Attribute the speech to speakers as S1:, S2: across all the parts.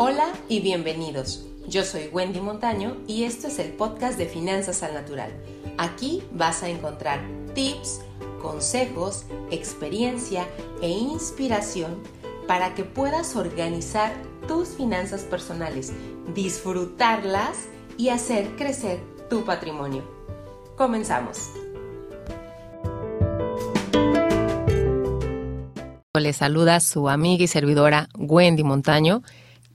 S1: Hola y bienvenidos. Yo soy Wendy Montaño y esto es el podcast de Finanzas al Natural. Aquí vas a encontrar tips, consejos, experiencia e inspiración para que puedas organizar tus finanzas personales, disfrutarlas y hacer crecer tu patrimonio. Comenzamos. Les saluda su amiga y servidora Wendy Montaño,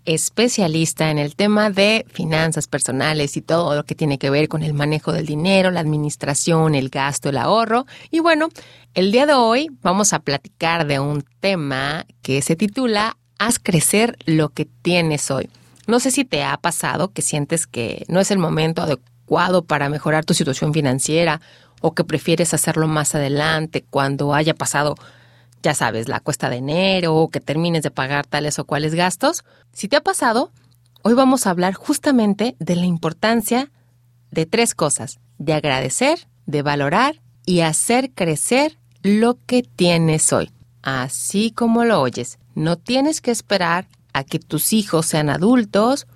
S1: especialista en el tema de finanzas personales y todo lo que tiene que ver con el manejo del dinero, la administración, el gasto, el ahorro. Y bueno, el día de hoy vamos a platicar de un tema que se titula Haz crecer lo que tienes hoy. No sé si te ha pasado que sientes que no es el momento adecuado para mejorar tu situación financiera o que prefieres hacerlo más adelante cuando haya pasado ya sabes, la cuesta de enero o que termines de pagar tales o cuales gastos. Si te ha pasado, hoy vamos a hablar justamente de la importancia de tres cosas, de agradecer, de valorar y hacer crecer lo que tienes hoy. Así como lo oyes, no tienes que esperar a que tus hijos sean adultos,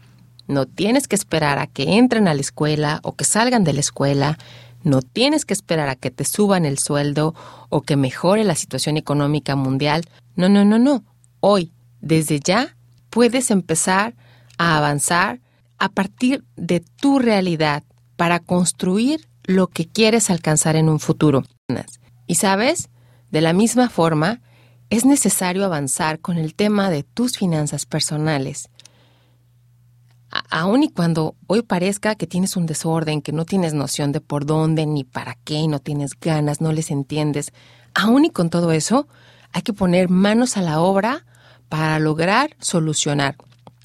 S1: no tienes que esperar a que entren a la escuela o que salgan de la escuela, no tienes que esperar a que te suban el sueldo o que mejore la situación económica mundial. No, no, no, no. Hoy, desde ya, puedes empezar a avanzar a partir de tu realidad para construir lo que quieres alcanzar en un futuro. Y sabes, de la misma forma, es necesario avanzar con el tema de tus finanzas personales aun y cuando hoy parezca que tienes un desorden, que no tienes noción de por dónde ni para qué, no tienes ganas, no les entiendes, aun y con todo eso, hay que poner manos a la obra para lograr solucionar.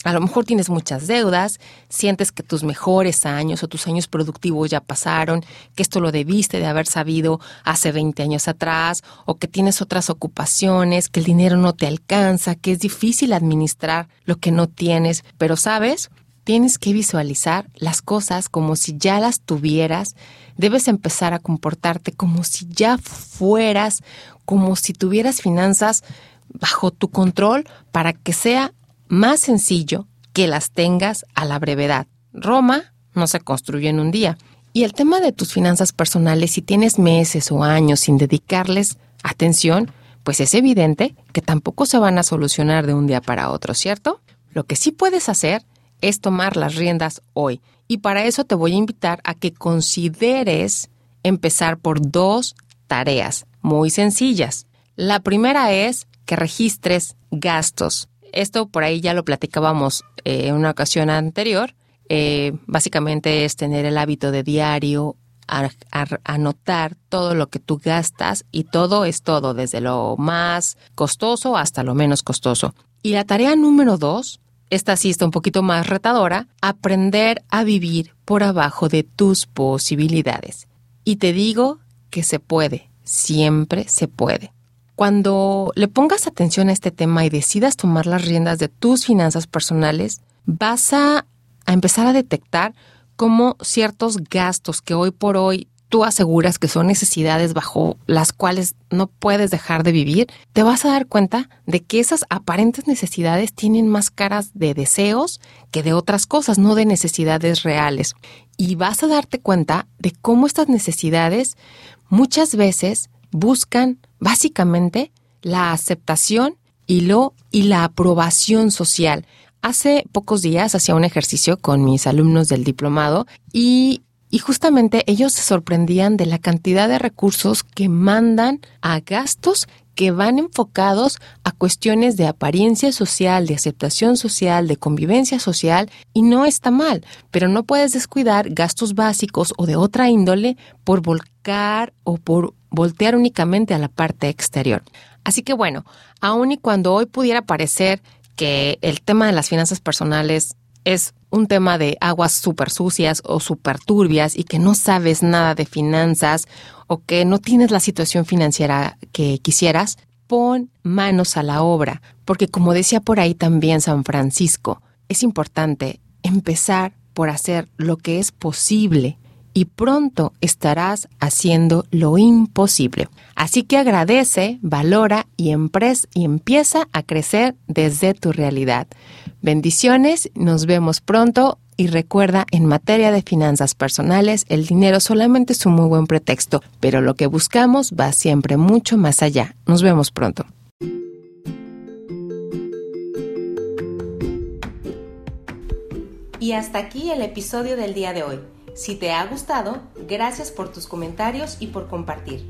S1: A lo mejor tienes muchas deudas, sientes que tus mejores años o tus años productivos ya pasaron, que esto lo debiste de haber sabido hace 20 años atrás, o que tienes otras ocupaciones, que el dinero no te alcanza, que es difícil administrar lo que no tienes, pero sabes, Tienes que visualizar las cosas como si ya las tuvieras. Debes empezar a comportarte como si ya fueras, como si tuvieras finanzas bajo tu control para que sea más sencillo que las tengas a la brevedad. Roma no se construye en un día. Y el tema de tus finanzas personales, si tienes meses o años sin dedicarles atención, pues es evidente que tampoco se van a solucionar de un día para otro, ¿cierto? Lo que sí puedes hacer es tomar las riendas hoy. Y para eso te voy a invitar a que consideres empezar por dos tareas muy sencillas. La primera es que registres gastos. Esto por ahí ya lo platicábamos eh, en una ocasión anterior. Eh, básicamente es tener el hábito de diario, anotar todo lo que tú gastas y todo es todo, desde lo más costoso hasta lo menos costoso. Y la tarea número dos esta sí está un poquito más retadora, aprender a vivir por abajo de tus posibilidades. Y te digo que se puede, siempre se puede. Cuando le pongas atención a este tema y decidas tomar las riendas de tus finanzas personales, vas a, a empezar a detectar cómo ciertos gastos que hoy por hoy tú aseguras que son necesidades bajo las cuales no puedes dejar de vivir, te vas a dar cuenta de que esas aparentes necesidades tienen más caras de deseos que de otras cosas, no de necesidades reales. Y vas a darte cuenta de cómo estas necesidades muchas veces buscan básicamente la aceptación y lo y la aprobación social. Hace pocos días hacía un ejercicio con mis alumnos del diplomado y y justamente ellos se sorprendían de la cantidad de recursos que mandan a gastos que van enfocados a cuestiones de apariencia social, de aceptación social, de convivencia social, y no está mal, pero no puedes descuidar gastos básicos o de otra índole por volcar o por voltear únicamente a la parte exterior. Así que bueno, aun y cuando hoy pudiera parecer que el tema de las finanzas personales es un tema de aguas súper sucias o súper turbias y que no sabes nada de finanzas o que no tienes la situación financiera que quisieras, pon manos a la obra, porque como decía por ahí también San Francisco, es importante empezar por hacer lo que es posible y pronto estarás haciendo lo imposible. Así que agradece, valora y, y empieza a crecer desde tu realidad. Bendiciones, nos vemos pronto y recuerda, en materia de finanzas personales, el dinero solamente es un muy buen pretexto, pero lo que buscamos va siempre mucho más allá. Nos vemos pronto. Y hasta aquí el episodio del día de hoy. Si te ha gustado, gracias por tus comentarios y por compartir.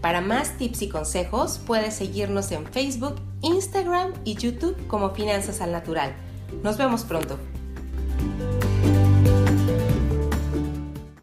S1: Para más tips y consejos, puedes seguirnos en Facebook, Instagram y YouTube como Finanzas al Natural. Nos vemos pronto.